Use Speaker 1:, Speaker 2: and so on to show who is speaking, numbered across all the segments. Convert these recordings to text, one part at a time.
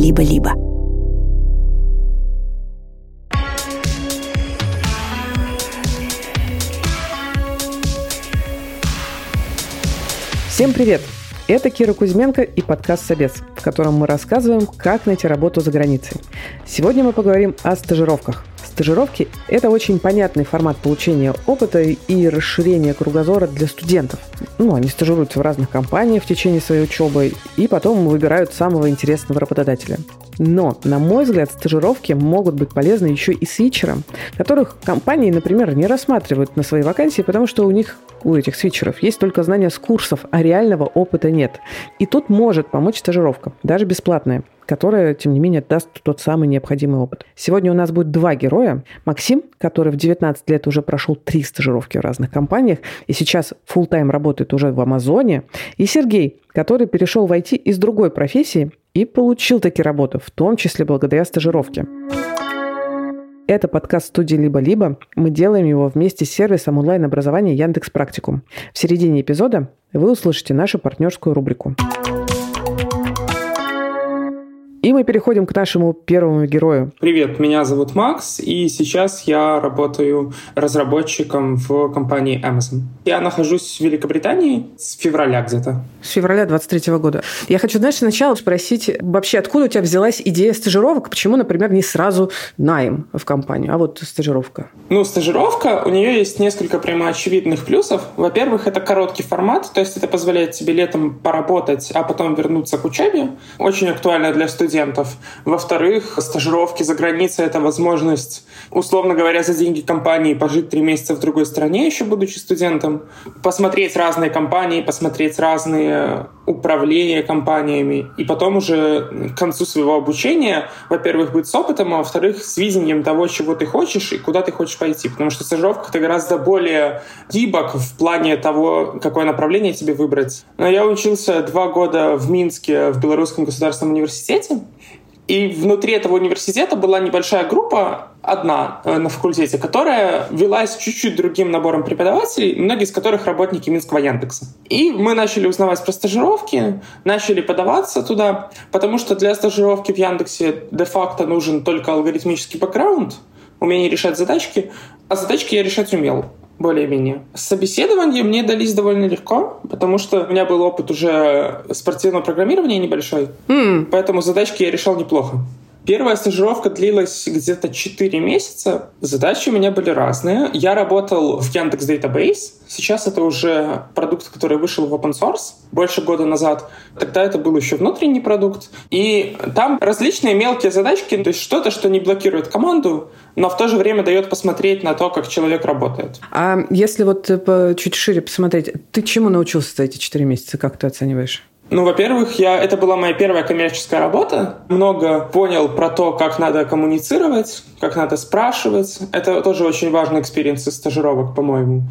Speaker 1: «Либо-либо».
Speaker 2: Всем привет! Это Кира Кузьменко и подкаст «Собес», в котором мы рассказываем, как найти работу за границей. Сегодня мы поговорим о стажировках. Стажировки – это очень понятный формат получения опыта и расширения кругозора для студентов. Ну, они стажируются в разных компаниях в течение своей учебы и потом выбирают самого интересного работодателя. Но, на мой взгляд, стажировки могут быть полезны еще и свитчерам, которых компании, например, не рассматривают на свои вакансии, потому что у них у этих свитчеров есть только знания с курсов, а реального опыта нет. И тут может помочь стажировка, даже бесплатная которая, тем не менее, даст тот самый необходимый опыт. Сегодня у нас будет два героя. Максим, который в 19 лет уже прошел три стажировки в разных компаниях и сейчас full тайм работает уже в Амазоне. И Сергей, который перешел в IT из другой профессии и получил таки работу, в том числе благодаря стажировке. Это подкаст студии «Либо-либо». Мы делаем его вместе с сервисом онлайн-образования Яндекс Практикум. В середине эпизода вы услышите нашу партнерскую рубрику. И мы переходим к нашему первому герою.
Speaker 3: Привет, меня зовут Макс, и сейчас я работаю разработчиком в компании Amazon. Я нахожусь в Великобритании с февраля где-то.
Speaker 2: С февраля 23 года. Я хочу, знаешь, сначала спросить, вообще, откуда у тебя взялась идея стажировок? Почему, например, не сразу найм в компанию, а вот стажировка?
Speaker 3: Ну, стажировка, у нее есть несколько прямо очевидных плюсов. Во-первых, это короткий формат, то есть это позволяет тебе летом поработать, а потом вернуться к учебе. Очень актуально для студентов студентов. Во-вторых, стажировки за границей — это возможность, условно говоря, за деньги компании пожить три месяца в другой стране, еще будучи студентом, посмотреть разные компании, посмотреть разные управления компаниями, и потом уже к концу своего обучения, во-первых, быть с опытом, а во-вторых, с видением того, чего ты хочешь и куда ты хочешь пойти. Потому что стажировка — это гораздо более гибок в плане того, какое направление тебе выбрать. Но я учился два года в Минске в Белорусском государственном университете, и внутри этого университета была небольшая группа, одна э, на факультете, которая велась чуть-чуть другим набором преподавателей, многие из которых работники Минского Яндекса. И мы начали узнавать про стажировки, начали подаваться туда, потому что для стажировки в Яндексе де-факто нужен только алгоритмический бэкграунд, умение решать задачки, а задачки я решать умел более-менее. Собеседования мне дались довольно легко, потому что у меня был опыт уже спортивного программирования небольшой, mm. поэтому задачки я решал неплохо. Первая стажировка длилась где-то 4 месяца. Задачи у меня были разные. Я работал в Яндекс Database. Сейчас это уже продукт, который вышел в open source больше года назад. Тогда это был еще внутренний продукт. И там различные мелкие задачки, то есть что-то, что не блокирует команду, но в то же время дает посмотреть на то, как человек работает.
Speaker 2: А если вот э, чуть шире посмотреть, ты чему научился за эти 4 месяца? Как ты оцениваешь?
Speaker 3: Ну, во-первых, я, это была моя первая коммерческая работа. Много понял про то, как надо коммуницировать, как надо спрашивать. Это тоже очень важный experience из стажировок, по-моему.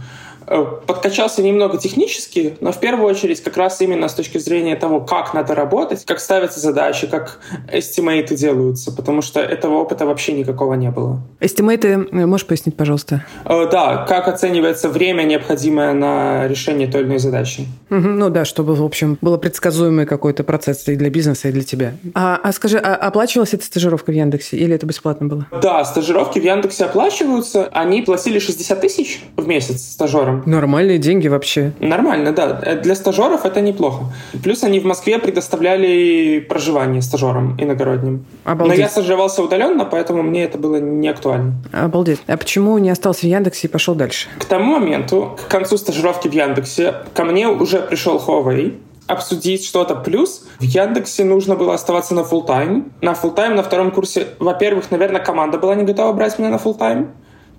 Speaker 3: Э, подкачался немного технически, но в первую очередь как раз именно с точки зрения того, как надо работать, как ставятся задачи, как estimate ы делаются, потому что этого опыта вообще никакого не было.
Speaker 2: Эстимейты, э, можешь пояснить, пожалуйста?
Speaker 3: Э, да, как оценивается время, необходимое на решение той или иной задачи.
Speaker 2: Угу, ну да, чтобы, в общем, было предсказуемый какой-то процесс и для бизнеса, и для тебя. А, а скажи, а оплачивалась эта стажировка в Яндексе или это бесплатно было?
Speaker 3: Да, стажировки в Яндексе оплачиваются. Они платили 60 тысяч в месяц стажерам.
Speaker 2: Нормальные деньги вообще.
Speaker 3: Нормально, да. Э, для стажеров это неплохо. Плюс они в Москве предоставляли проживание стажерам иногородним. Обалдеть. Но я стажировался удаленно, поэтому мне это было не актуально.
Speaker 2: Обалдеть. А почему не остался в Яндексе и пошел дальше?
Speaker 3: К тому моменту, к концу стажировки в Яндексе, ко мне уже пришел Huawei, обсудить что-то. Плюс в Яндексе нужно было оставаться на full тайм На full тайм на втором курсе, во-первых, наверное, команда была не готова брать меня на full тайм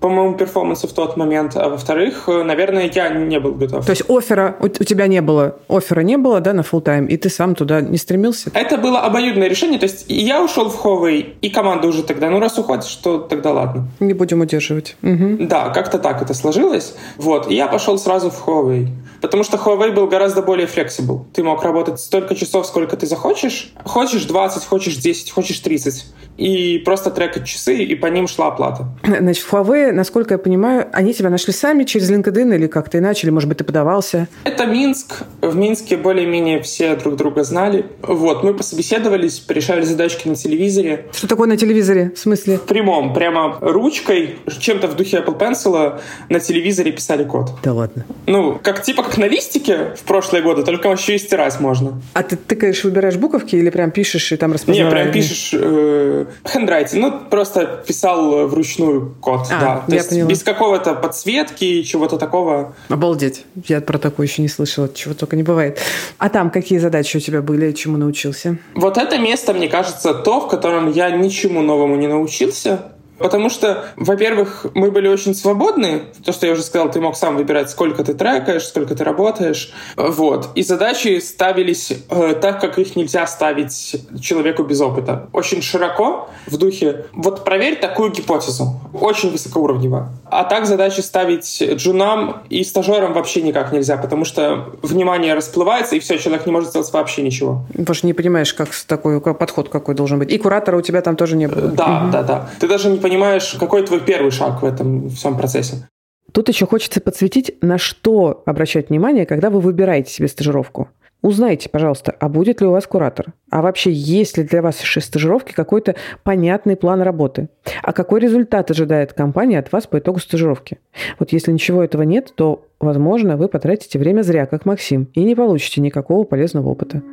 Speaker 3: по моему перформансу в тот момент, а во-вторых, э, наверное, я не был готов.
Speaker 2: То есть оффера у, у тебя не было, оффера не было, да, на full тайм, и ты сам туда не стремился?
Speaker 3: Это было обоюдное решение, то есть я ушел в Huawei, и команда уже тогда, ну раз уходишь, то тогда ладно.
Speaker 2: Не будем удерживать.
Speaker 3: Угу. Да, как-то так это сложилось. Вот, и я пошел сразу в Huawei. Потому что Huawei был гораздо более flexible. Ты мог работать столько часов, сколько ты захочешь. Хочешь 20, хочешь 10, хочешь 30. И просто трекать часы, и по ним шла оплата.
Speaker 2: Значит, в Huawei Насколько я понимаю, они тебя нашли сами через LinkedIn или как-то иначе, или, может быть, ты подавался?
Speaker 3: Это Минск. В Минске более-менее все друг друга знали. Вот, мы пособеседовались, решали задачки на телевизоре.
Speaker 2: Что такое на телевизоре? В смысле?
Speaker 3: В прямом, прямо ручкой, чем-то в духе Apple Pencil на телевизоре писали код.
Speaker 2: Да ладно.
Speaker 3: Ну, как типа как на листике в прошлые годы, только еще и стирать можно.
Speaker 2: А ты тыкаешь, выбираешь буковки или прям пишешь и там распознаешь?
Speaker 3: Не, прям пишешь э, handwriting. Ну, просто писал вручную код, а, да. То
Speaker 2: я
Speaker 3: есть
Speaker 2: поняла.
Speaker 3: без какого-то подсветки, чего-то такого.
Speaker 2: Обалдеть. Я про такое еще не слышала. Чего только не бывает. А там какие задачи у тебя были, чему научился?
Speaker 3: Вот это место, мне кажется, то, в котором я ничему новому не научился. Потому что, во-первых, мы были очень свободны. То, что я уже сказал, ты мог сам выбирать, сколько ты трекаешь, сколько ты работаешь. Вот. И задачи ставились э, так, как их нельзя ставить человеку без опыта. Очень широко, в духе «вот проверь такую гипотезу». Очень высокоуровнево. А так задачи ставить джунам и стажерам вообще никак нельзя, потому что внимание расплывается, и все, человек не может сделать вообще ничего.
Speaker 2: Потому что не понимаешь, как такой как подход какой должен быть. И куратора у тебя там тоже не было.
Speaker 3: Да, угу. да, да. Ты даже не понимаешь, какой твой первый шаг в этом всем процессе.
Speaker 2: Тут еще хочется подсветить, на что обращать внимание, когда вы выбираете себе стажировку. Узнайте, пожалуйста, а будет ли у вас куратор? А вообще, есть ли для вашей стажировки какой-то понятный план работы? А какой результат ожидает компания от вас по итогу стажировки? Вот если ничего этого нет, то, возможно, вы потратите время зря, как Максим, и не получите никакого полезного опыта.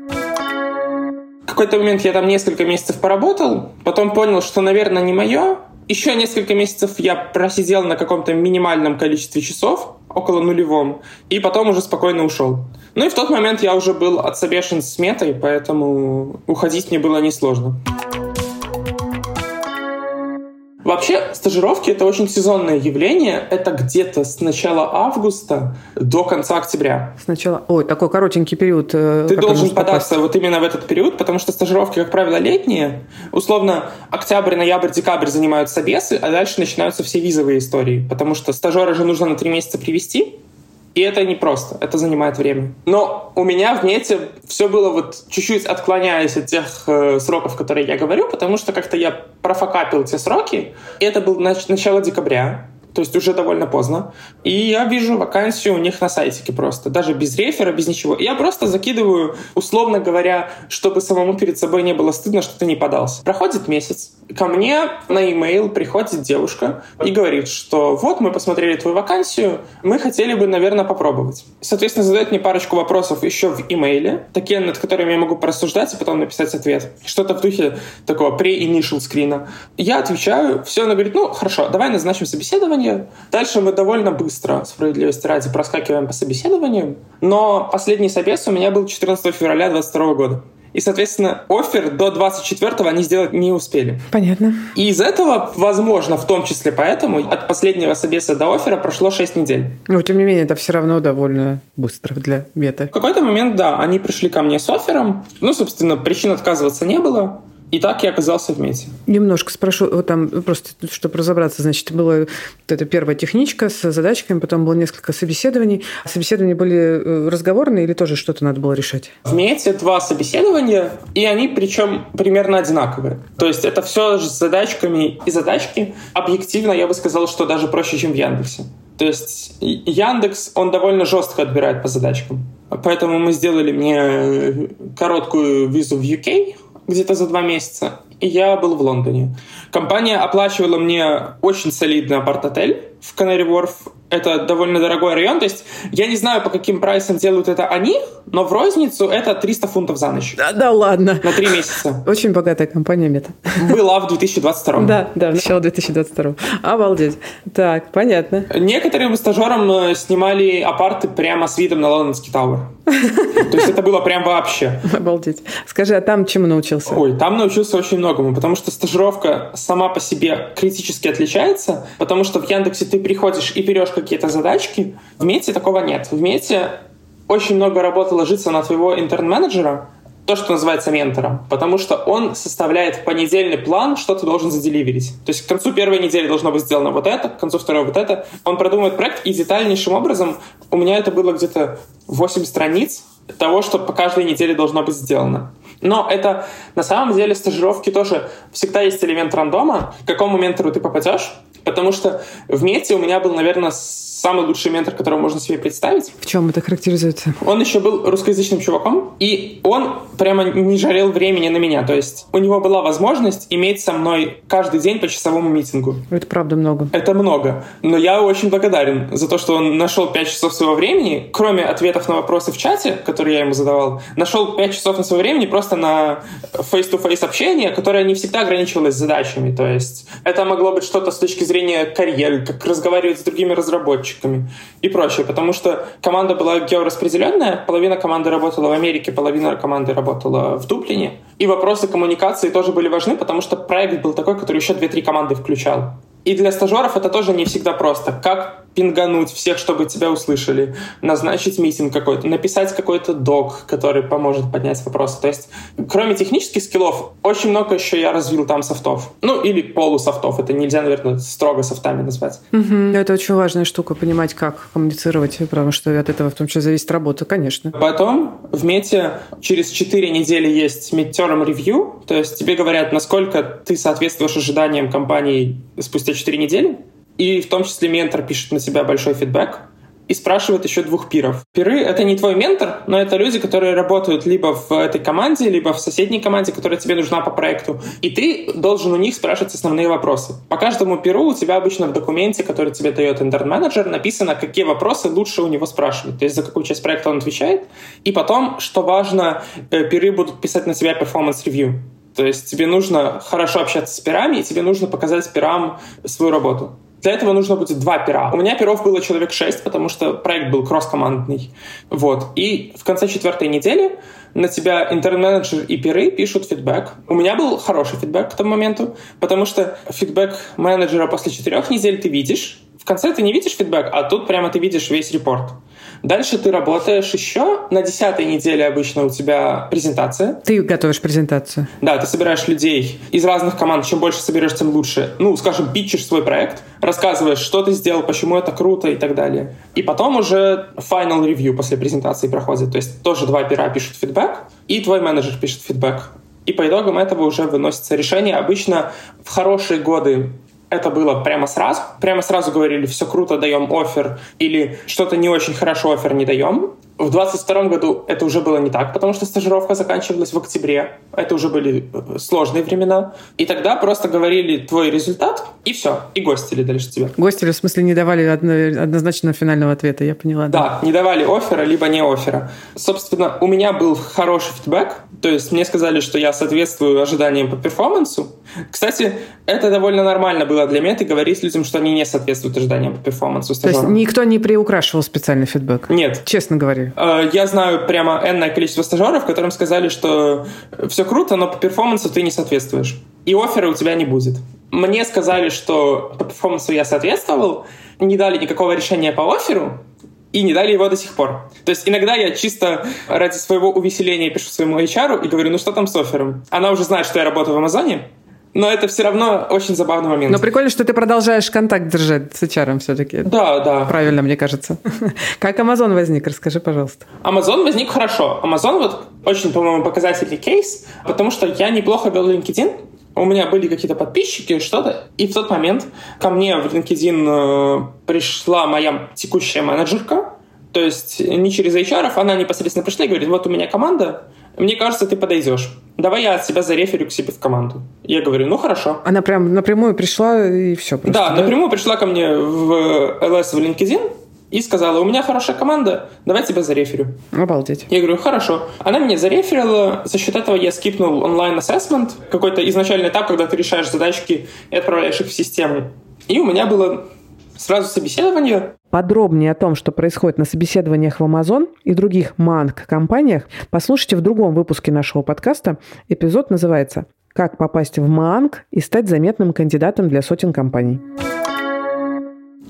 Speaker 3: В какой-то момент я там несколько месяцев поработал, потом понял, что, наверное, не мое. Еще несколько месяцев я просидел на каком-то минимальном количестве часов, около нулевом, и потом уже спокойно ушел. Ну и в тот момент я уже был отсобешен метой, поэтому уходить мне было несложно. Вообще, стажировки — это очень сезонное явление. Это где-то с начала августа до конца октября.
Speaker 2: Сначала... Ой, такой коротенький период.
Speaker 3: Э, Ты должен податься попасть. вот именно в этот период, потому что стажировки, как правило, летние. Условно, октябрь, ноябрь, декабрь занимаются собесы, а дальше начинаются все визовые истории, потому что стажера же нужно на три месяца привести, и это непросто, это занимает время. Но у меня в мете все было вот чуть-чуть отклоняясь от тех э, сроков, которые я говорю, потому что как-то я профокапил те сроки. Это был нач- начало декабря то есть уже довольно поздно. И я вижу вакансию у них на сайтике просто, даже без рефера, без ничего. И я просто закидываю, условно говоря, чтобы самому перед собой не было стыдно, что ты не подался. Проходит месяц, ко мне на e-mail приходит девушка и говорит, что вот мы посмотрели твою вакансию, мы хотели бы, наверное, попробовать. Соответственно, задает мне парочку вопросов еще в имейле, такие, над которыми я могу порассуждать и потом написать ответ. Что-то в духе такого pre-initial скрина. Я отвечаю, все, она говорит, ну, хорошо, давай назначим собеседование, собеседование. Дальше мы довольно быстро, справедливости ради, проскакиваем по собеседованию. Но последний собес у меня был 14 февраля 2022 года. И, соответственно, офер до 24-го они сделать не успели.
Speaker 2: Понятно.
Speaker 3: И из этого, возможно, в том числе поэтому, от последнего собеса до оффера прошло 6 недель.
Speaker 2: Но, тем не менее, это все равно довольно быстро для мета.
Speaker 3: В какой-то момент, да, они пришли ко мне с оффером. Ну, собственно, причин отказываться не было. И так я оказался в МЕТе.
Speaker 2: Немножко спрошу, вот там просто, чтобы разобраться, значит, была вот эта первая техничка с задачками, потом было несколько собеседований. Собеседования были э, разговорные или тоже что-то надо было решать?
Speaker 3: В МЕТе два собеседования, и они причем примерно одинаковые. То есть это все с задачками и задачки. Объективно я бы сказал, что даже проще, чем в Яндексе. То есть Яндекс, он довольно жестко отбирает по задачкам. Поэтому мы сделали мне короткую визу в UK, где-то за два месяца, и я был в Лондоне. Компания оплачивала мне очень солидный апарт-отель в Канари Ворф. Это довольно дорогой район. То есть я не знаю, по каким прайсам делают это они, но в розницу это 300 фунтов за ночь.
Speaker 2: Да, да ладно.
Speaker 3: На три месяца.
Speaker 2: Очень богатая компания Мета.
Speaker 3: Была в 2022.
Speaker 2: Да, да, начало 2022. Обалдеть. Так, понятно.
Speaker 3: Некоторым стажерам э, снимали апарты прямо с видом на Лондонский Тауэр. То есть это было прям вообще.
Speaker 2: Обалдеть. Скажи, а там чему научился?
Speaker 3: Ой, там научился очень многому, потому что стажировка сама по себе критически отличается, потому что в Яндексе ты приходишь и берешь какие-то задачки, в Мете такого нет. В Мете очень много работы ложится на твоего интерн-менеджера, то, что называется ментором, потому что он составляет понедельный план, что ты должен заделиверить. То есть к концу первой недели должно быть сделано вот это, к концу второй вот это. Он продумывает проект, и детальнейшим образом у меня это было где-то 8 страниц того, что по каждой неделе должно быть сделано. Но это на самом деле стажировки тоже всегда есть элемент рандома, к какому ментору ты попадешь, потому что в мете у меня был, наверное, самый лучший ментор, которого можно себе представить.
Speaker 2: В чем это характеризуется?
Speaker 3: Он еще был русскоязычным чуваком, и он прямо не жарел времени на меня. То есть у него была возможность иметь со мной каждый день по часовому митингу.
Speaker 2: Это правда много.
Speaker 3: Это много. Но я очень благодарен за то, что он нашел 5 часов своего времени, кроме ответов на вопросы в чате, которые я ему задавал, нашел 5 часов на своего времени просто на face-to-face общение, которое не всегда ограничивалось задачами. То есть это могло быть что-то с точки зрения карьеры, как разговаривать с другими разработчиками, и прочее, потому что команда была геораспределенная, половина команды работала в Америке, половина команды работала в Дублине, и вопросы коммуникации тоже были важны, потому что проект был такой, который еще две-три команды включал. И для стажеров это тоже не всегда просто. Как пингануть всех, чтобы тебя услышали, назначить митинг какой-то, написать какой-то док, который поможет поднять вопросы. То есть, кроме технических скиллов, очень много еще я развил там софтов. Ну, или полусофтов. Это нельзя, наверное, строго софтами назвать.
Speaker 2: Угу. Это очень важная штука, понимать, как коммуницировать, потому что от этого в том числе зависит работа, конечно.
Speaker 3: Потом в мете через 4 недели есть midterm review, то есть тебе говорят, насколько ты соответствуешь ожиданиям компании спустя 4 недели. И в том числе ментор пишет на тебя большой фидбэк и спрашивает еще двух peer ов. Peer ы — это не твой ментор, но это люди, которые работают либо в этой команде, либо в соседней команде, которая тебе нужна по проекту. И ты должен у них спрашивать основные вопросы. По каждому peer у у тебя обычно в документе, который тебе дает intern manager, написано, какие вопросы лучше у него спрашивать. То есть за какую часть проекта он отвечает. И потом, что важно, э, peer ы будут писать на тебя performance review. То есть тебе нужно хорошо общаться с peer ами, и тебе нужно показать peer ам свою работу. Для этого нужно будет два пера. У меня перов было человек шесть, потому что проект был кросс-командный. Вот. И в конце четвертой недели на тебя интернет-менеджер и перы пишут фидбэк. У меня был хороший фидбэк к тому моменту, потому что фидбэк менеджера после четырех недель ты видишь. В конце ты не видишь фидбэк, а тут прямо ты видишь весь репорт. Дальше ты работаешь еще. На десятой неделе обычно у тебя презентация.
Speaker 2: Ты готовишь презентацию?
Speaker 3: Да, ты собираешь людей из разных команд. Чем больше соберешь, тем лучше. Ну, скажем, питчишь свой проект, рассказываешь, что ты сделал, почему это круто и так далее. И потом уже final review после презентации проходит. То есть тоже два пера пишут фидбэк, и твой менеджер пишет фидбэк. И по итогам этого уже выносится решение. Обычно в хорошие годы это было прямо сразу. Прямо сразу говорили, все круто, даем офер, или что-то не очень хорошо офер не даем. В 22 году это уже было не так, потому что стажировка заканчивалась в октябре. Это уже были э, сложные времена. И тогда просто говорили твой результат, и все. И гостили дальше тебя.
Speaker 2: Гостили, в смысле, не давали однозначно финального ответа, я поняла.
Speaker 3: Да, да не давали оффера, либо не оффера. Собственно, у меня был хороший фидбэк. То есть мне сказали, что я соответствую ожиданиям по перформансу. Кстати, это довольно нормально было для меты говорить людям, что они не соответствуют ожиданиям по перформансу.
Speaker 2: Стажерам. То есть никто не приукрашивал специальный фидбэк?
Speaker 3: Нет.
Speaker 2: Честно говоря.
Speaker 3: Э, я знаю прямо энное количество стажеров, которым сказали, что все круто, но по перформансу ты не соответствуешь. И оффера у тебя не будет. Мне сказали, что по перформансу я соответствовал, не дали никакого решения по офферу, и не дали его до сих пор. То есть иногда я чисто ради своего увеселения пишу своему HR и говорю, ну что там с оффером? Она уже знает, что я работаю в Амазоне, но это все равно очень забавный момент.
Speaker 2: Но прикольно, что ты продолжаешь контакт держать с HR все-таки.
Speaker 3: Да, да.
Speaker 2: Правильно, мне кажется. Как Amazon возник? Расскажи, пожалуйста.
Speaker 3: Amazon возник хорошо. Amazon вот очень, по-моему, показательный кейс, потому что я неплохо вел LinkedIn, у меня были какие-то подписчики, что-то, и в тот момент ко мне в LinkedIn э, пришла моя текущая менеджерка, то есть не через HR, она непосредственно пришла и говорит, вот у меня команда, мне кажется, ты подойдешь. Давай я от себя зареферю к себе в команду. Я говорю, ну хорошо.
Speaker 2: Она прям напрямую пришла и все просто,
Speaker 3: да, да, напрямую пришла ко мне в LS в LinkedIn и сказала, у меня хорошая команда, давай тебя зареферю.
Speaker 2: Обалдеть.
Speaker 3: Я говорю, хорошо. Она меня зареферила, за счет этого я скипнул онлайн-ассессмент, какой-то изначальный этап, когда ты решаешь задачки и отправляешь их в систему. И у меня было сразу собеседование.
Speaker 2: Подробнее о том, что происходит на собеседованиях в Amazon и других манг-компаниях, послушайте в другом выпуске нашего подкаста. Эпизод называется «Как попасть в манг и стать заметным кандидатом для сотен компаний».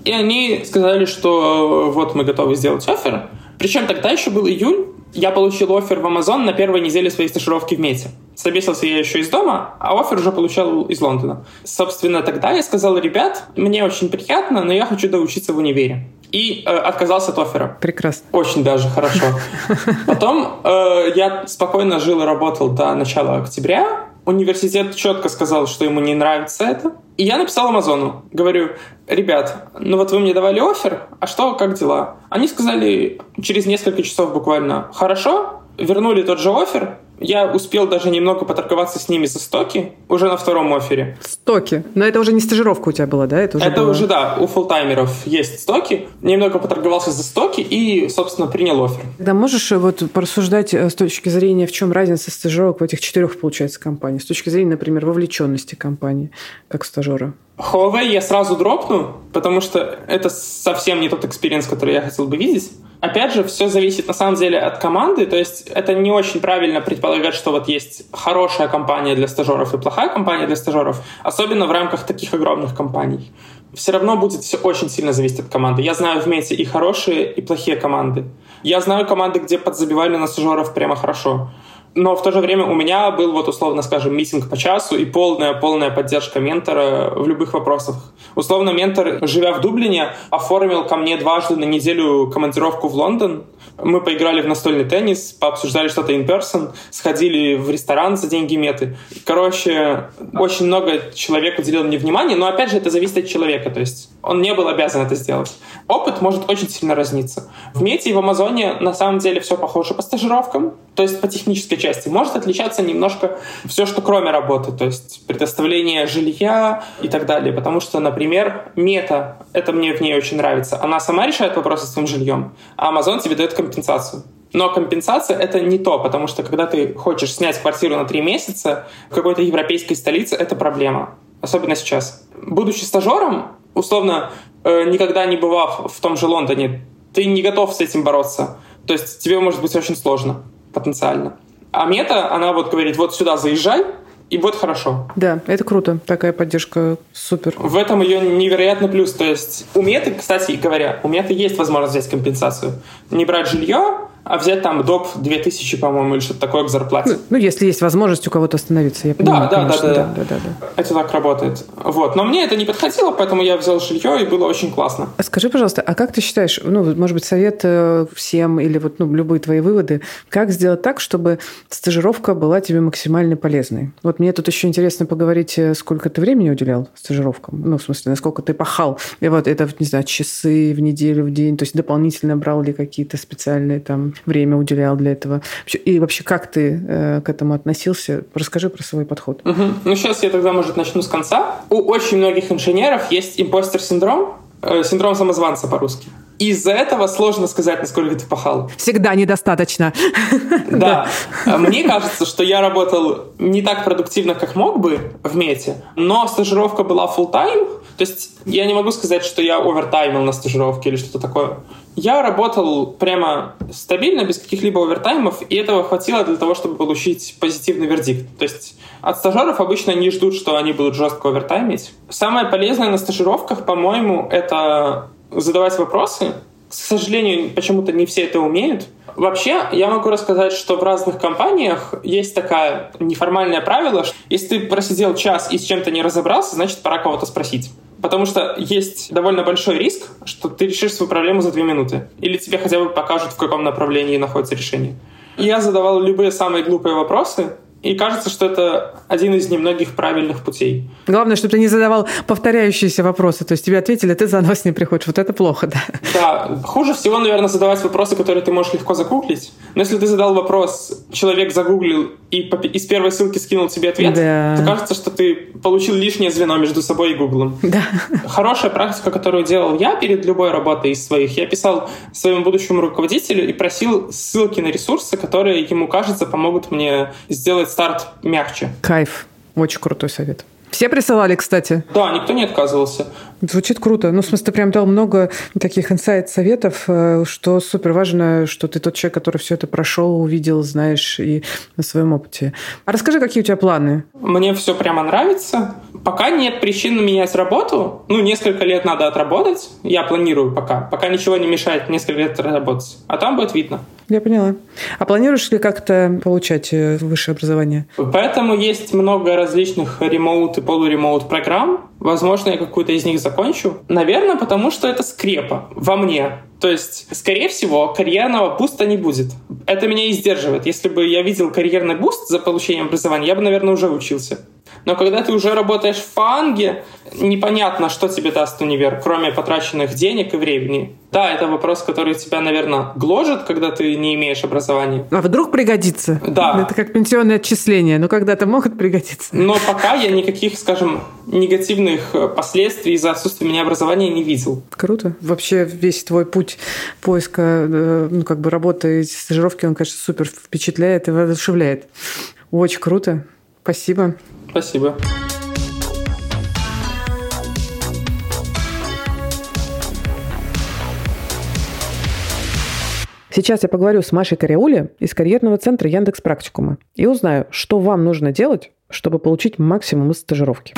Speaker 3: И они сказали, что вот мы готовы сделать офер. Причем тогда еще был июль, Я получил офер в Amazon на первой неделе своей стажировки в Мете. Собесился я еще из дома, а офер уже получал из Лондона. Собственно, тогда я сказал, ребят, мне очень приятно, но я хочу доучиться в универе. И э, отказался от оффера.
Speaker 2: Прекрасно.
Speaker 3: Очень даже хорошо. Потом э, я спокойно жил и работал до начала октября. Университет четко сказал, что ему не нравится это. И я написал Амазону. Говорю, ребят, ну вот вы мне давали офер, а что, как дела? Они сказали через несколько часов буквально, хорошо, вернули тот же офер, я успел даже немного поторговаться с ними за стоки уже на втором офере.
Speaker 2: Стоки? Но это уже не стажировка у тебя была, да?
Speaker 3: Это уже, это было... уже да, у фултаймеров есть стоки. Немного поторговался за стоки и, собственно, принял офер.
Speaker 2: Да можешь э, вот порассуждать э, с точки зрения, в чем разница стажировок в этих четырех, получается, компаниях? С точки зрения, например, вовлеченности компании как стажера?
Speaker 3: Huawei я сразу дропну, потому что это совсем не тот experience, который я хотел бы видеть. Опять же, все зависит на самом деле от команды, то есть это не очень правильно предполагать, что вот есть хорошая компания для стажеров и плохая компания для стажеров, особенно в рамках таких огромных компаний. Все равно будет все очень сильно зависеть от команды. Я знаю в Мете и хорошие, и плохие команды. Я знаю команды, где подзабивали на стажеров прямо хорошо но в то же время у меня был вот условно, скажем, митинг по часу и полная-полная поддержка ментора в любых вопросах. Условно, ментор, живя в Дублине, оформил ко мне дважды на неделю командировку в Лондон. Мы поиграли в настольный теннис, пообсуждали что-то in person, сходили в ресторан за деньги меты. Короче, очень много человек уделил мне внимания, но опять же это зависит от человека, то есть он не был обязан это сделать. Опыт может очень сильно разниться. В Мете и в Амазоне на самом деле все похоже по стажировкам, то есть по технической части. Может отличаться немножко все, что кроме работы, то есть предоставление жилья и так далее. Потому что, например, Мета, это мне в ней очень нравится, она сама решает вопросы с своим жильем, а Amazon тебе дает компенсацию. Но компенсация — это не то, потому что когда ты хочешь снять квартиру на три месяца в какой-то европейской столице, это проблема. Особенно сейчас. Будучи стажером, условно, э, никогда не бывав в том же Лондоне, ты не готов с этим бороться. То есть тебе может быть очень сложно потенциально. А мета, она вот говорит, вот сюда заезжай, и вот хорошо.
Speaker 2: Да, это круто. Такая поддержка супер.
Speaker 3: В этом ее невероятный плюс. То есть у меты, кстати говоря, у меты есть возможность взять компенсацию. Не брать жилье, а взять там доп. 2000, по-моему, или что-то такое к зарплате.
Speaker 2: Ну, ну, если есть возможность у кого-то остановиться, я
Speaker 3: понимаю, да, да, конечно, да, да, да, да, да. Это так работает. Вот. Но мне это не подходило, поэтому я взял жилье, и было очень классно.
Speaker 2: А скажи, пожалуйста, а как ты считаешь, ну, может быть, совет э, всем или вот ну, любые твои выводы, как сделать так, чтобы стажировка была тебе максимально полезной? Вот мне тут еще интересно поговорить, э, сколько ты времени уделял стажировкам, ну, в смысле, насколько ты пахал. И вот это, не знаю, часы в неделю, в день, то есть дополнительно брал ли какие-то специальные там время уделял для этого. И вообще, как ты э, к этому относился? Расскажи про свой подход.
Speaker 3: Угу. Ну, сейчас я тогда, может, начну с конца. У очень многих инженеров есть импостер-синдром, э, синдром самозванца по-русски. Из-за этого сложно сказать, насколько ты пахал.
Speaker 2: Всегда недостаточно.
Speaker 3: Да. Мне кажется, что я работал не так продуктивно, как мог бы в мете, но стажировка была full time. То есть я не могу сказать, что я овертаймил на стажировке или что-то такое. Я работал прямо стабильно, без каких-либо овертаймов, и этого хватило для того, чтобы получить позитивный вердикт. То есть от стажеров обычно не ждут, что они будут жестко овертаймить. Самое полезное на стажировках, по-моему, это задавать вопросы. К сожалению, почему-то не все это умеют. Вообще, я могу рассказать, что в разных компаниях есть такое неформальное правило, что если ты просидел час и с чем-то не разобрался, значит, пора кого-то спросить. Потому что есть довольно большой риск, что ты решишь свою проблему за две минуты. Или тебе хотя бы покажут, в каком направлении находится решение. Я задавал любые самые глупые вопросы, и кажется, что это один из немногих правильных путей.
Speaker 2: Главное, чтобы ты не задавал повторяющиеся вопросы. То есть тебе ответили, а ты заново с ним приходишь. Вот это плохо, да.
Speaker 3: Да. Хуже всего, наверное, задавать вопросы, которые ты можешь легко загуглить. Но если ты задал вопрос, человек загуглил и из первой ссылки скинул тебе ответ, да. то кажется, что ты получил лишнее звено между собой и Гуглом.
Speaker 2: Да.
Speaker 3: Хорошая практика, которую делал я перед любой работой из своих, я писал своему будущему руководителю и просил ссылки на ресурсы, которые ему кажется помогут мне сделать сделать старт мягче.
Speaker 2: Кайф. Очень крутой совет. Все присылали, кстати?
Speaker 3: Да, никто не отказывался.
Speaker 2: Звучит круто. Ну, в смысле, ты прям дал много таких инсайт-советов, э, что супер важно, что ты тот человек, который все это прошел, увидел, знаешь, и на своем опыте. А расскажи, какие у тебя планы?
Speaker 3: Мне все прямо нравится. Пока нет причин менять работу. Ну, несколько лет надо отработать. Я планирую пока. Пока ничего не мешает несколько лет отработать. А там будет видно.
Speaker 2: Я поняла. А планируешь ли как-то получать э, высшее образование?
Speaker 3: Поэтому есть много различных ремоут и полуремоут программ. Возможно, я какую-то из них закончу. Наверное, потому что это скрепа во мне. То есть, скорее всего, карьерного буста не будет. Это меня и сдерживает. Если бы я видел карьерный boost за получением образования, я бы, наверное, уже учился. Но когда ты уже работаешь в FAANG е, непонятно, что тебе даст универ, кроме потраченных денег и времени. Да, это вопрос, который тебя, наверное, гложет, когда ты не имеешь образования.
Speaker 2: А вдруг пригодится?
Speaker 3: Да.
Speaker 2: Это как пенсионное отчисление, но когда-то могут пригодиться.
Speaker 3: Но пока я никаких, скажем, негативных последствий из-за отсутствия у меня образования не видел.
Speaker 2: Круто. Вообще весь твой путь поиска э, ну, как бы работы и стажировки, он, конечно, супер впечатляет и воодушевляет. Очень круто. Спасибо.
Speaker 3: Спасибо.
Speaker 2: Сейчас я поговорю с Машей Каряули из карьерного центра Яндекс Практикума и узнаю, что вам нужно делать, чтобы получить максимум из стажировки.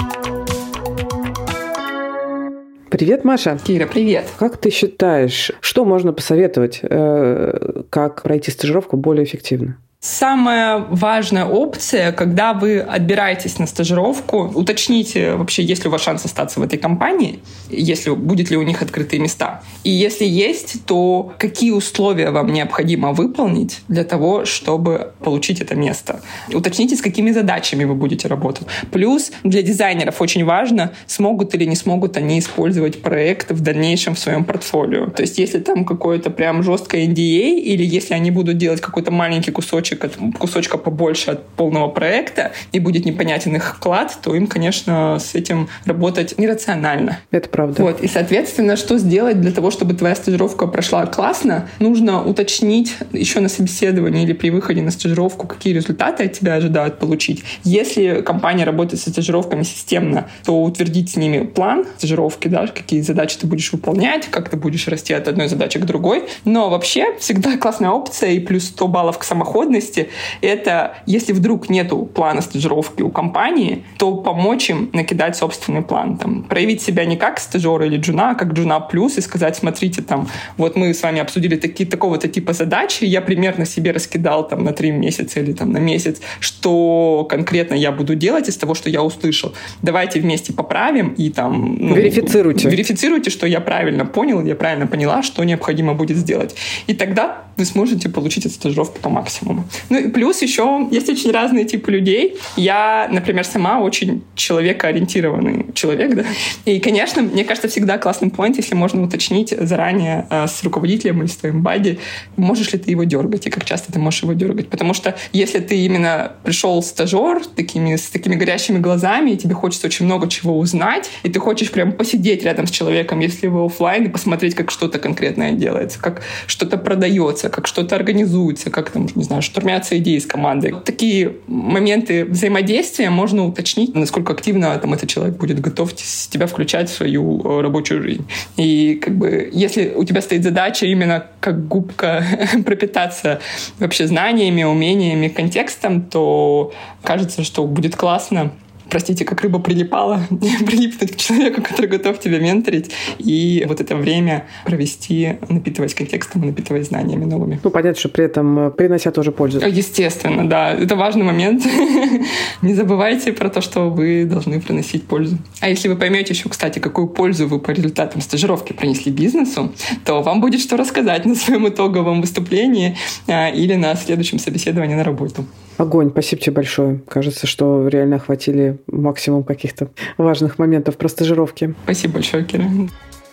Speaker 2: Привет, Маша.
Speaker 1: Кира, привет.
Speaker 2: Как ты считаешь, что можно посоветовать, э, как пройти стажировку более эффективно?
Speaker 1: Самая важная опция, когда вы отбираетесь на стажировку, уточните вообще, есть ли у вас шанс остаться в этой компании, если будет ли у них открытые места. И если есть, то какие условия вам необходимо выполнить для того, чтобы получить это место. Уточните, с какими задачами вы будете работать. Плюс для дизайнеров очень важно, смогут или не смогут они использовать проект в дальнейшем в своем портфолио. То есть если там какое-то прям жесткое NDA, или если они будут делать какой-то маленький кусочек кусочек кусочка побольше от полного проекта, и будет непонятен их вклад, то им, конечно, с этим работать нерационально.
Speaker 2: Это правда.
Speaker 1: Вот. И, соответственно, что сделать для того, чтобы твоя стажировка прошла классно? Нужно уточнить еще на собеседовании или при выходе на стажировку, какие результаты от тебя ожидают получить. Если компания работает со стажировками системно, то утвердить с ними план стажировки, да, какие задачи ты будешь выполнять, как ты будешь расти от одной задачи к другой. Но вообще всегда классная опция и плюс 100 баллов к самоходности эффективности — это если вдруг нету плана стажировки у компании, то помочь им накидать собственный план. Там, проявить себя не как стажера или джуна, а как джуна плюс и сказать, смотрите, там, вот мы с вами обсудили такие, такого-то типа задачи, я примерно себе раскидал там на три месяца или там на месяц, что конкретно я буду делать из того, что я услышал. Давайте вместе поправим и там...
Speaker 2: Ну, верифицируйте.
Speaker 1: Верифицируйте, что я правильно понял, я правильно поняла, что необходимо будет сделать. И тогда вы сможете получить эту стажировку по максимуму. Ну и плюс еще есть очень разные типы людей. Я, например, сама очень человекоориентированный человек, да. И, конечно, мне кажется, всегда классный point, если можно уточнить заранее э, с руководителем или с твоим бади, можешь ли ты его дергать и как часто ты можешь его дергать. Потому что если ты именно пришел стажер такими, с такими горящими глазами, и тебе хочется очень много чего узнать, и ты хочешь прям посидеть рядом с человеком, если вы офлайн, и посмотреть, как что-то конкретное делается, как что-то продается, как что-то организуется, как там, не знаю, штурмятся идеи с командой. Такие моменты взаимодействия можно уточнить, насколько активно там этот человек будет готов тебя включать в свою э, рабочую жизнь. И как бы если у тебя стоит задача именно как губка пропитаться вообще знаниями, умениями, контекстом, то кажется, что будет классно простите, как рыба прилипала, прилипнуть к человеку, который готов тебя менторить, и вот это время провести, напитываясь контекстом напитываясь знаниями новыми.
Speaker 2: Ну, понятно, что при этом э, принося тоже пользу.
Speaker 1: Естественно, да. Это важный момент. Не забывайте про то, что вы должны приносить пользу. А если вы поймете еще, кстати, какую пользу вы по результатам стажировки принесли бизнесу, то вам будет что рассказать на своем итоговом выступлении а, или на следующем собеседовании на работу.
Speaker 2: Огонь, спасибо тебе большое. Кажется, что реально охватили максимум каких-то важных моментов про стажировки.
Speaker 1: Спасибо большое, Кира.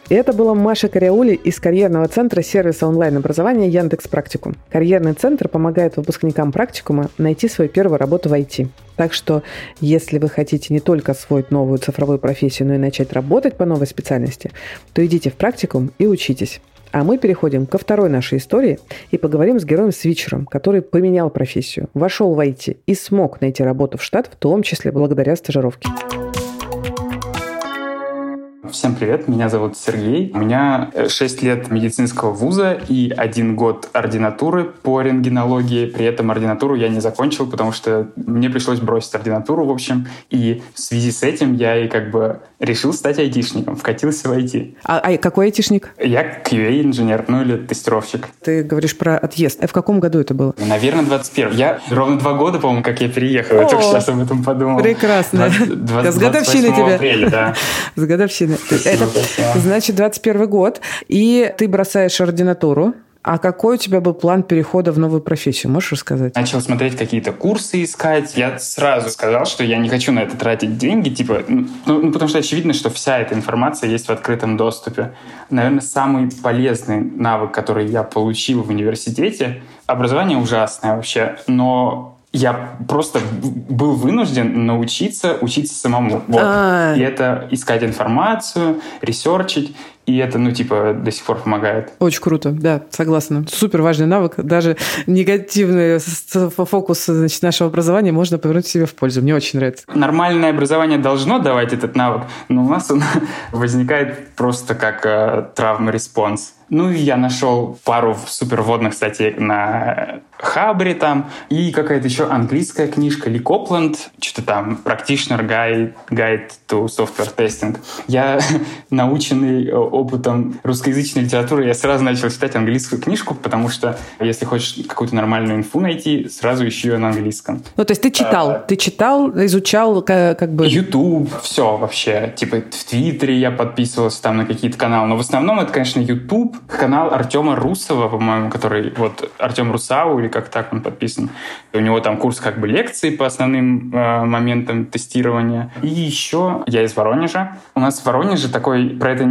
Speaker 2: И это была Маша Каряули из карьерного центра сервиса онлайн-образования Яндекс Практикум. Карьерный центр помогает выпускникам практикума найти свою первую работу в IT. Так что, если вы хотите не только освоить новую цифровую профессию, но и начать работать по новой специальности, то идите в практикум и учитесь. А мы переходим ко второй нашей истории и поговорим с героем Свитчером, который поменял профессию, вошел в IT и смог найти работу в штат, в том числе благодаря стажировке.
Speaker 4: Всем привет, меня зовут Сергей. У меня 6 лет медицинского вуза и один год ординатуры по рентгенологии. При этом ординатуру я не закончил, потому что мне пришлось бросить ординатуру, в общем. И в связи с этим я и как бы решил стать айтишником, вкатился в IT.
Speaker 2: А, а какой айтишник?
Speaker 4: Я QA-инженер, ну или тестировщик.
Speaker 2: Ты говоришь про отъезд. А в каком году это было?
Speaker 4: Наверное, 21 Я ровно два года, по-моему, как я переехал. Я только сейчас об этом подумал.
Speaker 2: Прекрасно.
Speaker 4: 20, 20, С годовщиной тебя. Апреля, да.
Speaker 2: С годовщиной. Это, значит, 21 год, и ты бросаешь ординатуру, а какой у тебя был план перехода в новую профессию? Можешь рассказать?
Speaker 4: Начал смотреть какие-то курсы искать. Я сразу сказал, что я не хочу на это тратить деньги, типа, ну, ну, потому что очевидно, что вся эта информация есть в открытом доступе. Наверное, самый полезный навык, который я получил в университете, образование ужасное вообще, но я просто был вынужден научиться учиться самому. Вот. А. И это искать информацию, ресерчить. И это, ну, типа, до сих пор помогает.
Speaker 2: Очень круто, да, согласна. Супер важный навык. Даже негативный фокус значит, нашего образования можно повернуть себе в пользу. Мне очень нравится.
Speaker 4: Нормальное образование должно давать этот навык, но у нас он возникает просто как э, trauma response. Ну, и я нашел пару супервводных статей на Хабре там, и какая-то еще английская книжка Lee Copeland, что-то там Practitioner Guide, Guide to Software Testing. Я, наученный опытом русскоязычной литературы, я сразу начал читать английскую книжку, потому что если хочешь какую-то нормальную инфу найти, сразу ищи ее на английском.
Speaker 2: Ну, то есть ты читал, а, ты читал, изучал как бы...
Speaker 4: YouTube, все вообще. Типа в Твиттере я подписывался там на какие-то каналы, но в основном это, конечно, YouTube, канал Артема Русова, по-моему, который вот Артем Русау, или как так он подписан. У него там курс как бы лекций по основным э, моментам тестирования. И еще я из Воронежа. У нас в Воронеже такой, про это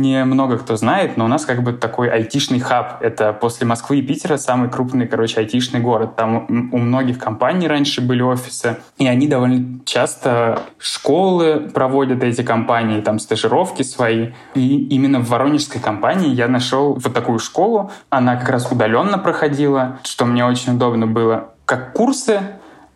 Speaker 4: немного кто знает, но у нас как бы такой айтишный хаб. Это после Москвы и Питера самый крупный, короче, айтишный город. Там у многих компаний раньше были офисы, и они довольно часто школы проводят эти компании, там стажировки свои. И именно в воронежской компании я нашел вот такую школу. Она как раз удаленно проходила, что мне очень удобно было. Как курсы,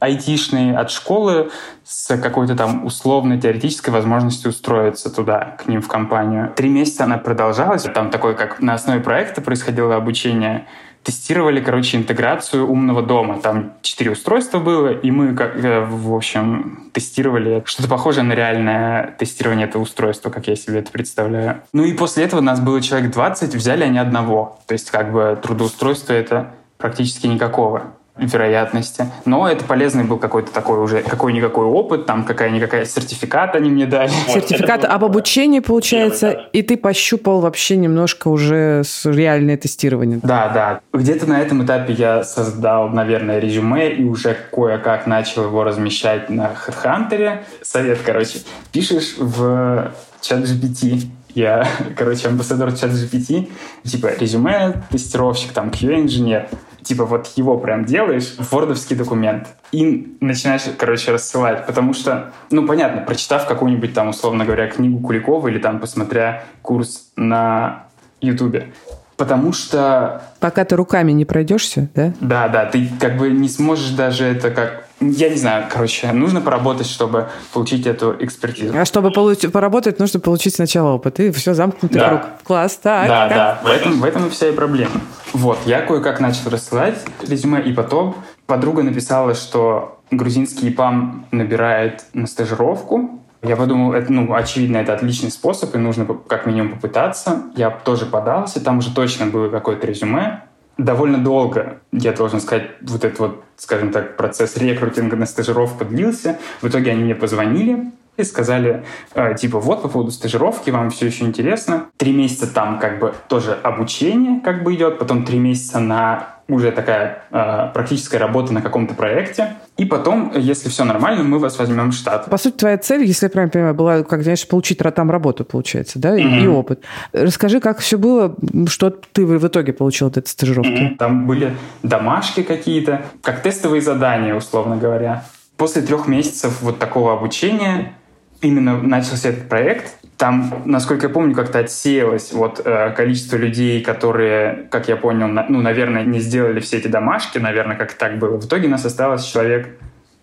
Speaker 4: айтишные от школы с какой-то там условной теоретической возможностью устроиться туда, к ним в компанию. Три месяца она продолжалась. Там такой, как на основе проекта происходило обучение тестировали, короче, интеграцию умного дома. Там четыре устройства было, и мы, как, э, в общем, тестировали что-то похожее на реальное тестирование этого устройства, как я себе это представляю. Ну и после этого нас было человек 20, взяли они одного. То есть как бы трудоустройство это практически никакого вероятности. Но это полезный был какой-то такой уже какой-никакой опыт, там какая-никакая сертификат они мне дали.
Speaker 2: Сертификат об обучении, получается, и ты пощупал вообще немножко уже с реальное тестирование.
Speaker 4: Да, да. Где-то на этом этапе я создал, наверное, резюме и уже кое-как начал его размещать на HeadHunter. Совет, короче. Пишешь в чат GPT, я, короче, амбассадор чат GPT, типа резюме, тестировщик, там, QA-инженер типа вот его прям делаешь, вордовский документ, и начинаешь, короче, рассылать. Потому что, ну, понятно, прочитав какую-нибудь там, условно говоря, книгу Куликова или там посмотря курс на Ютубе, Потому что...
Speaker 2: Пока ты руками не пройдешься, да?
Speaker 4: Да, да, ты как бы не сможешь даже это как... Я не знаю, короче, нужно поработать, чтобы получить эту экспертизу.
Speaker 2: А чтобы получить, поработать, нужно получить сначала опыт. И все, замкнутый да. круг. Класс, так.
Speaker 4: Да, да, в этом, в этом и вся и проблема. Вот, я кое-как начал рассылать резюме, и потом подруга написала, что грузинский ИПАМ набирает на стажировку, я подумал, это, ну, очевидно, это отличный способ, и нужно как минимум попытаться. Я тоже подался, там уже точно было какое-то резюме. Довольно долго, я должен сказать, вот этот вот, скажем так, процесс рекрутинга на стажировку длился. В итоге они мне позвонили, и сказали, э, типа, вот по поводу стажировки, вам все еще интересно. Три месяца там как бы тоже обучение как бы идет, потом три месяца на уже такая э, практическая работа на каком-то проекте. И потом, если все нормально, мы вас возьмем в штат.
Speaker 2: По сути, твоя цель, если я правильно понимаю, была, как, знаешь, получить там работу, получается, да, mm-hmm. и опыт. Расскажи, как все было, что ты в итоге получил от этой стажировки? Mm-hmm.
Speaker 4: Там были домашки какие-то, как тестовые задания, условно говоря. После трех месяцев вот такого обучения именно начался этот проект, там, насколько я помню, как-то отсеялось вот э, количество людей, которые, как я понял, на, ну, наверное, не сделали все эти домашки, наверное, как так было. В итоге нас осталось человек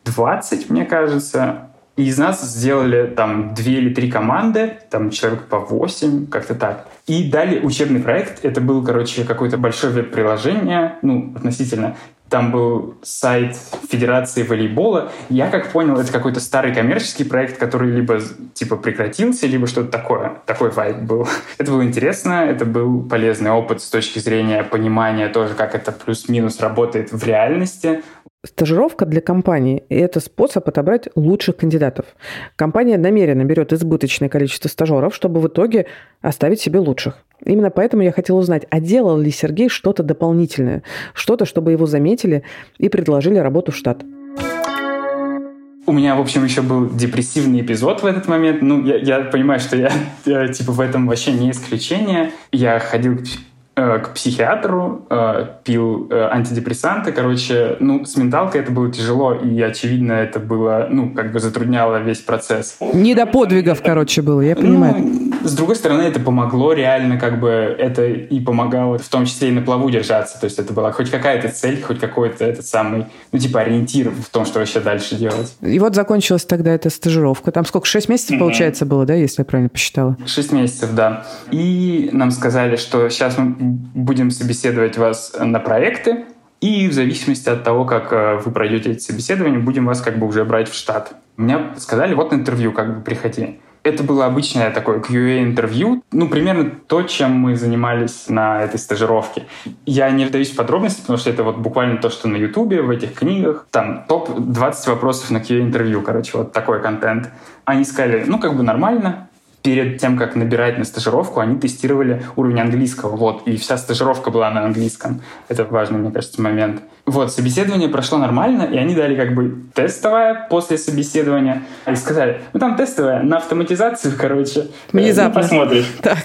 Speaker 4: 20, мне кажется, И из нас сделали там две или три команды, там человек по восемь, как-то так. И дали учебный проект. Это был, короче, какое-то большое веб-приложение, ну, относительно. Там был сайт Федерации волейбола. Я как понял, это какой-то старый коммерческий проект, который либо типа прекратился, либо что-то такое. Такой вайб был. Это было интересно, это был полезный опыт с точки зрения понимания тоже, как это плюс-минус работает в реальности.
Speaker 2: Стажировка для компании – это способ отобрать лучших кандидатов. Компания намеренно берет избыточное количество стажеров, чтобы в итоге оставить себе лучших. Именно поэтому я хотела узнать, а делал ли Сергей что-то дополнительное, что-то, чтобы его заметили и предложили работу в штат.
Speaker 4: У меня, в общем, еще был депрессивный эпизод в этот момент. Ну, я, я понимаю, что я, я, типа, в этом вообще не исключение. Я ходил Э, к психиатру, э, пил э, антидепрессанты. Короче, ну, с менталкой это было тяжело, и, очевидно, это было, ну, как бы затрудняло весь процесс.
Speaker 2: Не до подвигов, короче, было, я понимаю. Ну,
Speaker 4: с другой стороны, это помогло реально, как бы, это и помогало в том числе и на плаву держаться. То есть это была хоть какая-то цель, хоть какой-то этот самый, ну, типа, ориентир в том, что вообще дальше делать.
Speaker 2: И вот закончилась тогда эта стажировка. Там сколько, шесть месяцев, mm-hmm. получается, было, да, если я правильно посчитала?
Speaker 4: Шесть месяцев, да. И нам сказали, что сейчас мы будем собеседовать вас на проекты, и в зависимости от того, как э, вы пройдете эти собеседования, будем вас как бы уже брать в штат. Мне сказали, вот интервью как бы приходи. Это было обычное такое QA-интервью, ну, примерно то, чем мы занимались на этой стажировке. Я не вдаюсь в подробности, потому что это вот буквально то, что на Ютубе, в этих книгах. Там топ-20 вопросов на QA-интервью, короче, вот такой контент. Они сказали, ну, как бы нормально, перед тем, как набирать на стажировку, они тестировали уровень английского. Вот, и вся стажировка была на английском. Это важный, мне кажется, момент. Вот, собеседование прошло нормально, и они дали как бы тестовое после собеседования. И сказали, ну там тестовое на автоматизацию, короче.
Speaker 2: Внезапно.
Speaker 4: Ну, посмотришь.
Speaker 2: Так.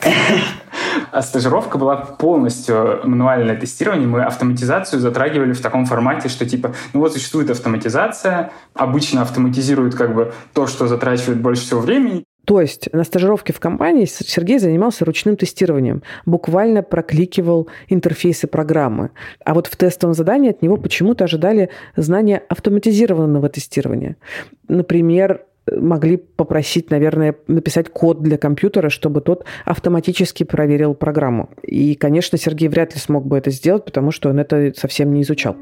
Speaker 4: А стажировка была полностью мануальное тестирование. Мы автоматизацию затрагивали в таком формате, что типа, ну вот существует автоматизация, обычно автоматизируют как бы то, что затрачивает больше всего времени,
Speaker 2: то есть на стажировке в компании Сергей занимался ручным тестированием, буквально прокликивал интерфейсы программы. А вот в тестовом задании от него почему-то ожидали знания автоматизированного тестирования. Например, могли попросить, наверное, написать код для компьютера, чтобы тот автоматически проверил программу. И, конечно, Сергей вряд ли смог бы это сделать, потому что он это совсем не изучал.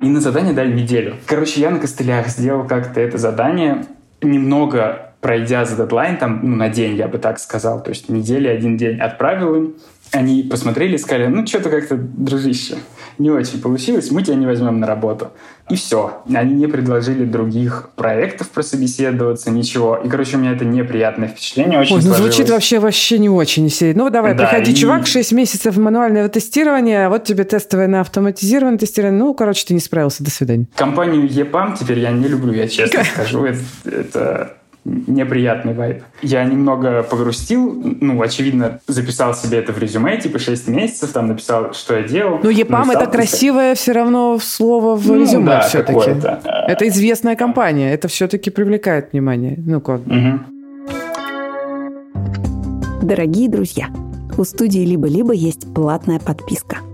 Speaker 4: И на задание дали неделю. Короче, я на костылях сделал как-то это задание. Немного пройдя за дедлайн, там, ну, на день, я бы так сказал, то есть недели, один день отправил им, они посмотрели и сказали, ну, что-то как-то, дружище, не очень получилось, мы тебя не возьмем на работу. И все. Они не предложили других проектов прособеседоваться, ничего. И, короче, у меня это неприятное впечатление очень Ой,
Speaker 2: ну, звучит вообще вообще не очень. Ну, давай, да, приходи, и... чувак, 6 месяцев мануального тестирования, вот тебе тестовое на автоматизированное тестирование. Ну, короче, ты не справился, до свидания.
Speaker 4: Компанию EPAM теперь я не люблю, я честно скажу. Это, это неприятный вайб. Я немного погрустил, ну, очевидно, записал себе это в резюме, типа 6 месяцев, там написал, что я делал.
Speaker 2: Но ЕПАМ это красивое все равно слово в ну, резюме да, все-таки. Это известная компания, это все-таки привлекает внимание. Ну как. Угу.
Speaker 5: Дорогие друзья, у студии «Либо-либо» есть платная подписка –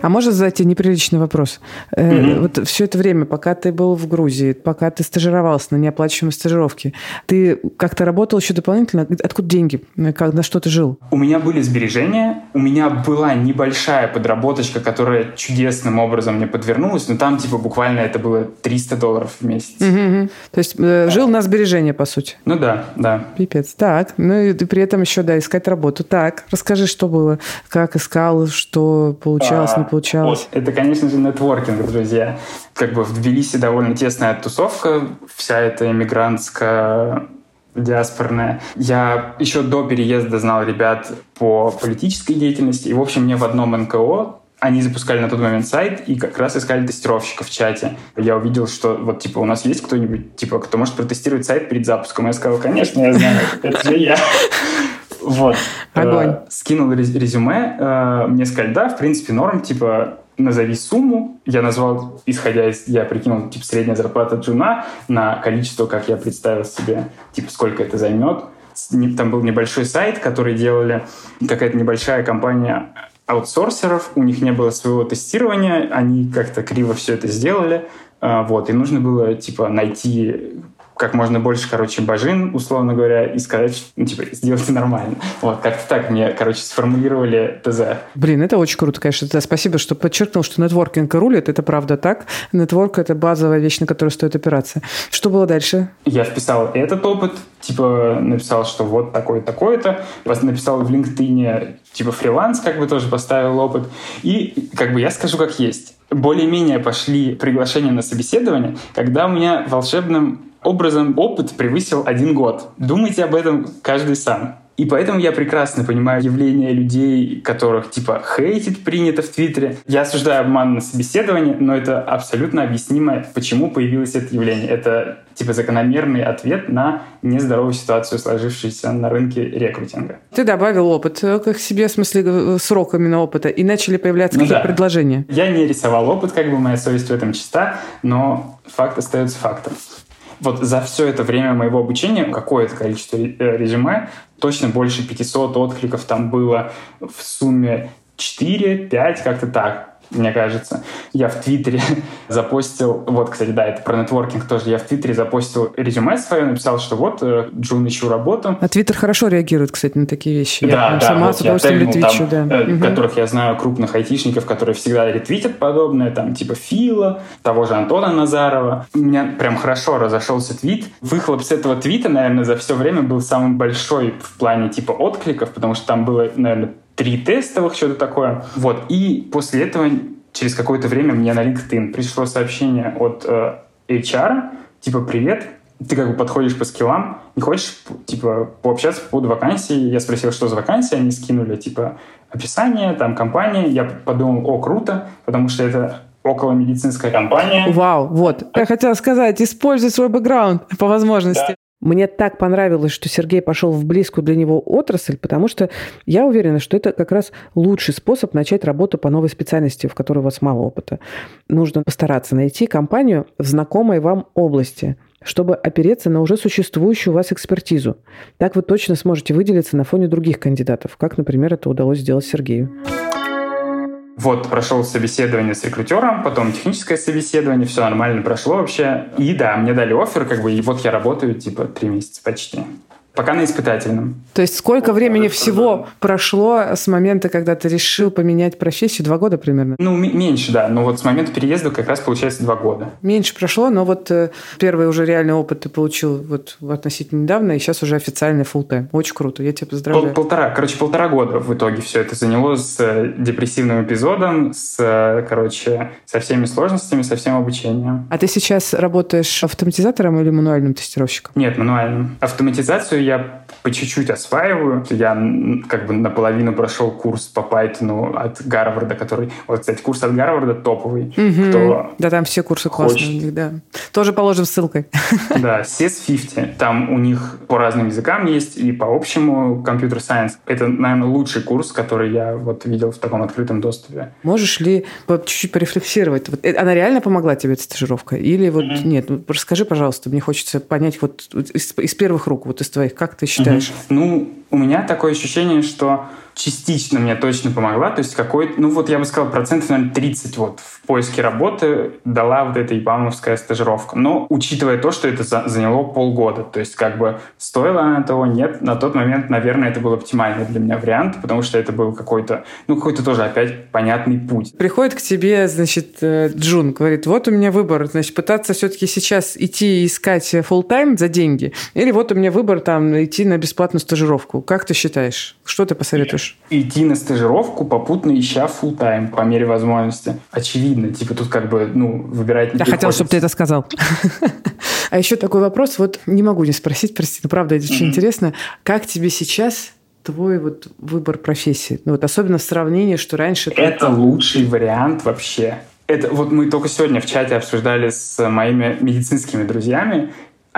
Speaker 2: А можно задать тебе неприличный вопрос? Mm-hmm. Вот все это время, пока ты был в Грузии, пока ты стажировался на неоплачиваемой стажировке, ты как-то работал еще дополнительно? Откуда деньги? Как, на что ты жил?
Speaker 4: У меня были сбережения, у меня была небольшая подработочка, которая чудесным образом мне подвернулась, но там типа буквально это было 300 долларов в месяц.
Speaker 2: Mm-hmm. То есть э, жил на сбережения, по сути?
Speaker 4: Ну да, да.
Speaker 2: Пипец. Так, ну и при этом еще, да, искать работу. Так, расскажи, что было, как искал, что получалось, а, получалось?
Speaker 4: Это, конечно же, нетворкинг, друзья. Как бы в Тбилиси довольно тесная тусовка, вся эта иммигрантская диаспорная. Я еще до переезда знал ребят по политической деятельности. И, в общем, мне в одном НКО Они запускали на тот момент сайт и как раз искали тестировщиков в чате. Я увидел, что вот типа у нас есть кто-нибудь, типа, кто может протестировать сайт перед запуском. Я сказал, конечно, я знаю, это же я. Вот.
Speaker 2: Огонь.
Speaker 4: Э, скинул резюме, э, мне сказали, да, в принципе, норм, типа, назови сумму. Я назвал, исходя из, я прикинул, типа, средняя зарплата джуна на количество, как я представил себе, типа, сколько это займет. Там был небольшой сайт, который делали какая-то небольшая компания аутсорсеров, у них не было своего тестирования, они как-то криво все это сделали, а, вот, и нужно было, типа, найти как можно больше, короче, бажин, условно говоря, и сказать, ну, типа, сделайте нормально. Вот, как-то так мне, короче, сформулировали ТЗ.
Speaker 2: Блин, это очень круто, конечно. Да, спасибо, что подчеркнул, что нетворкинг рулит. Это правда так. Нетворк – это базовая вещь, на которую стоит опираться. Что было дальше?
Speaker 4: Я вписал этот опыт, типа, написал, что вот такое-такое-то. Написал в LinkedIn, типа, фриланс, как бы тоже поставил опыт. И, как бы, я скажу, как есть более-менее пошли приглашения на собеседование, когда у меня волшебным образом опыт превысил один год. Думайте об этом каждый сам. И поэтому я прекрасно понимаю явление людей, которых типа хейтит принято в Твиттере. Я осуждаю обман на собеседовании, но это абсолютно объяснимо, почему появилось это явление. Это типа закономерный ответ на нездоровую ситуацию, сложившуюся на рынке рекрутинга.
Speaker 2: Ты добавил опыт э, к себе, в смысле, э, срок именно опыта, и начали появляться ну, какие-то да. предложения.
Speaker 4: Я не рисовал опыт, как бы моя совесть в этом чиста, но факт остается фактом. Вот за все это время моего обучения какое-то количество э, резюме, точно больше 500 откликов там было в сумме 4-5, как-то так мне кажется. Я в Твиттере запостил, вот, кстати, да, это про нетворкинг тоже, я в Твиттере запостил резюме свое, написал, что вот, э, Джун, ищу работу.
Speaker 2: А Твиттер хорошо реагирует, кстати, на такие вещи.
Speaker 4: Да, я да, сама вот с удовольствием ретвичу, там, да. Угу. которых я знаю, крупных айтишников, которые всегда ретвитят подобное, там, типа Фила, того же Антона Назарова. У меня прям хорошо разошелся твит. Выхлоп с этого твита, наверное, за все время был самый большой в плане, типа, откликов, потому что там было, наверное, три тестовых, что-то такое. Вот. И после этого через какое-то время мне на LinkedIn пришло сообщение от э, HR, типа, привет, ты как бы подходишь по скиллам, не хочешь, типа, пообщаться по поводу вакансии. Я спросил, что за вакансия, они скинули, типа, описание, там, компания. Я подумал, о, круто, потому что это около медицинская компания.
Speaker 2: Вау, вот. Я хотела сказать, используй свой бэкграунд по возможности. Да. Мне так понравилось, что Сергей пошел в близкую для него отрасль, потому что я уверена, что это как раз лучший способ начать работу по новой специальности, в которой у вас мало опыта. Нужно постараться найти компанию в знакомой вам области, чтобы опереться на уже существующую у вас экспертизу. Так вы точно сможете выделиться на фоне других кандидатов, как, например, это удалось сделать Сергею.
Speaker 4: Вот, прошел собеседование с рекрутером, потом техническое собеседование, все нормально прошло вообще. И да, мне дали офер, как бы, и вот я работаю, типа, три месяца почти. Пока на испытательном.
Speaker 2: То есть сколько времени всего прошло с момента, когда ты решил поменять профессию? Два года примерно?
Speaker 4: Ну, меньше, да. Но вот с момента переезда как раз получается два года.
Speaker 2: Меньше прошло, но вот э, первый уже реальный опыт ты получил вот относительно недавно, и сейчас уже официальный full time. Очень круто, я тебя поздравляю.
Speaker 4: Пол, полтора, короче, полтора года в итоге все это заняло с э, депрессивным эпизодом, с, э, короче, со всеми сложностями, со всем обучением.
Speaker 2: А ты сейчас работаешь автоматизатором или мануальным тестировщиком?
Speaker 4: Нет, мануальным. Автоматизацию я по чуть-чуть осваиваю. Я как бы наполовину прошел курс по Python от Гарварда, который... Вот, кстати, курс от Гарварда топовый.
Speaker 2: Угу. Кто да, там все курсы хочет. классные у них, да. Тоже положим ссылкой.
Speaker 4: Да, CES50. Там у них по разным языкам есть и по общему компьютер сайенс. Это, наверное, лучший курс, который я вот видел в таком открытом доступе.
Speaker 2: Можешь ли чуть-чуть порефлексировать? Вот, э, она реально помогла тебе, эта стажировка? Или вот mm-hmm. нет? Ну, расскажи, пожалуйста, мне хочется понять вот из, из первых рук, вот из твоих, как ты считаешь?
Speaker 4: Угу. Ну, у меня такое ощущение, что частично мне точно помогла. То есть какой ну вот я бы сказал, процентов, наверное, 30 вот в поиске работы дала вот эта ИПАМовская стажировка. Но учитывая то, что это заняло полгода, то есть как бы стоило она того, нет. На тот момент, наверное, это был оптимальный для меня вариант, потому что это был какой-то, ну какой-то тоже опять понятный путь.
Speaker 2: Приходит к тебе, значит, э, Джун, говорит, вот у меня выбор, значит, пытаться все-таки сейчас идти искать full тайм за деньги, или вот у меня выбор там идти на бесплатную стажировку. Как ты считаешь? Что ты посоветуешь?
Speaker 4: идти на стажировку, попутно ища full тайм по мере возможности. Очевидно, типа тут как бы, ну, выбирать не
Speaker 2: Я хотела, чтобы ты это сказал. А еще такой вопрос, вот не могу не спросить, прости, но правда, это очень интересно. Как тебе сейчас твой вот выбор профессии? Ну, вот особенно в сравнении, что раньше...
Speaker 4: Это лучший вариант вообще. Это вот мы только сегодня в чате обсуждали с моими медицинскими друзьями,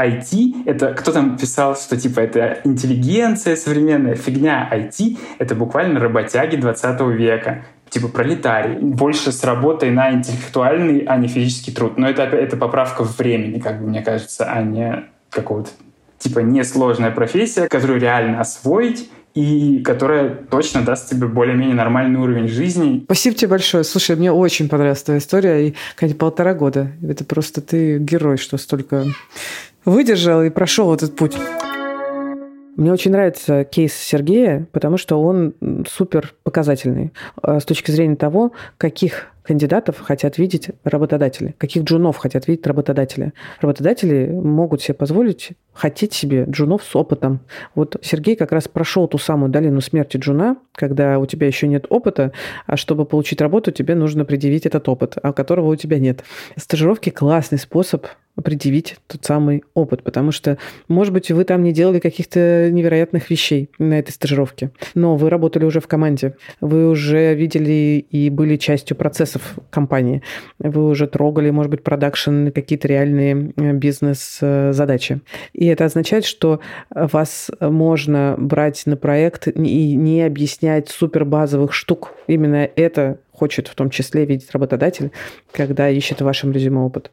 Speaker 4: IT — это кто там писал, что типа это интеллигенция современная, фигня. IT — это буквально работяги 20 века типа пролетарий, больше с работой на интеллектуальный, а не физический труд. Но это, это поправка времени, как бы мне кажется, а не какого-то типа несложная профессия, которую реально освоить и которая точно даст тебе более-менее нормальный уровень жизни.
Speaker 2: Спасибо тебе большое. Слушай, мне очень понравилась твоя история. И, конечно, полтора года. Это просто ты герой, что столько выдержал и прошел этот путь. Мне очень нравится кейс Сергея, потому что он супер показательный э, с точки зрения того, каких кандидатов хотят видеть работодатели, каких джунов хотят видеть работодатели. Работодатели могут себе позволить хотеть себе джунов с опытом. Вот Сергей как раз прошел ту самую долину смерти джуна, когда у тебя еще нет опыта, а чтобы получить работу, тебе нужно предъявить этот опыт, а которого у тебя нет. Стажировки – классный способ предъявить тот самый опыт, потому что, может быть, вы там не делали каких-то невероятных вещей на этой стажировке, но вы работали уже в команде, вы уже видели и были частью процессов компании, вы уже трогали, может быть, продакшн, какие-то реальные э, бизнес-задачи. И это означает, что вас можно брать на проект и не объяснять супер базовых штук. Именно это хочет в том числе видеть работодатель, когда ищет в вашем резюме опыт.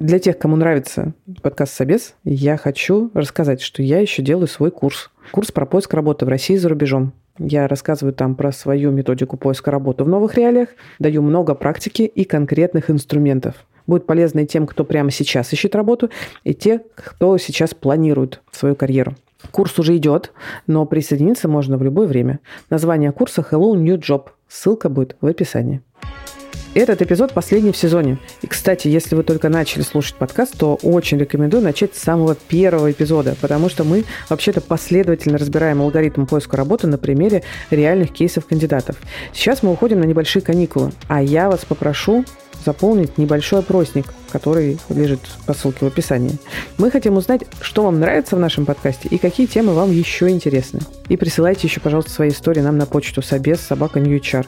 Speaker 2: Для тех, кому нравится подкаст «Собес», я хочу рассказать, что я еще делаю свой курс. Курс про поиск работы в России и за рубежом. Я рассказываю там про свою методику поиска работы в новых реалиях, даю много практики и конкретных инструментов. Будет полезно и тем, кто прямо сейчас ищет работу, и те, кто сейчас планирует свою карьеру. Курс уже идет, но присоединиться можно в любое время. Название курса Hello New Job. Ссылка будет в описании. Этот эпизод последний в сезоне. И, кстати, если вы только начали слушать подкаст, то очень рекомендую начать с самого первого эпизода, потому что мы вообще-то последовательно разбираем алгоритм поиска работы на примере реальных кейсов кандидатов. Сейчас мы уходим на небольшие каникулы, а я вас попрошу заполнить небольшой опросник, который лежит по ссылке в описании. Мы хотим узнать, что вам нравится в нашем подкасте и какие темы вам еще интересны. И присылайте еще, пожалуйста, свои истории нам на почту собес собака Ньючар.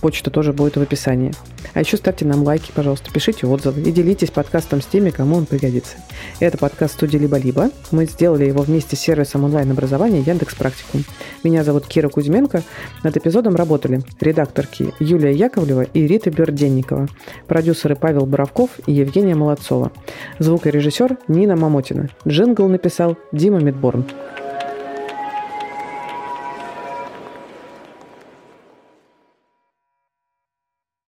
Speaker 2: Почта тоже будет в описании. А еще ставьте нам лайки, пожалуйста, пишите отзывы и делитесь подкастом с теми, кому он пригодится. Это подкаст студии «Либо-либо». Мы сделали его вместе с сервисом онлайн-образования Яндекс Практикум. Меня зовут Кира Кузьменко. Над эпизодом работали редакторки Юлия Яковлева и Рита Берденникова, продюсеры Павел Боровков и Евгений Евгения Молодцова. Звукорежиссер Нина Мамотина. Джингл написал Дима Медборн.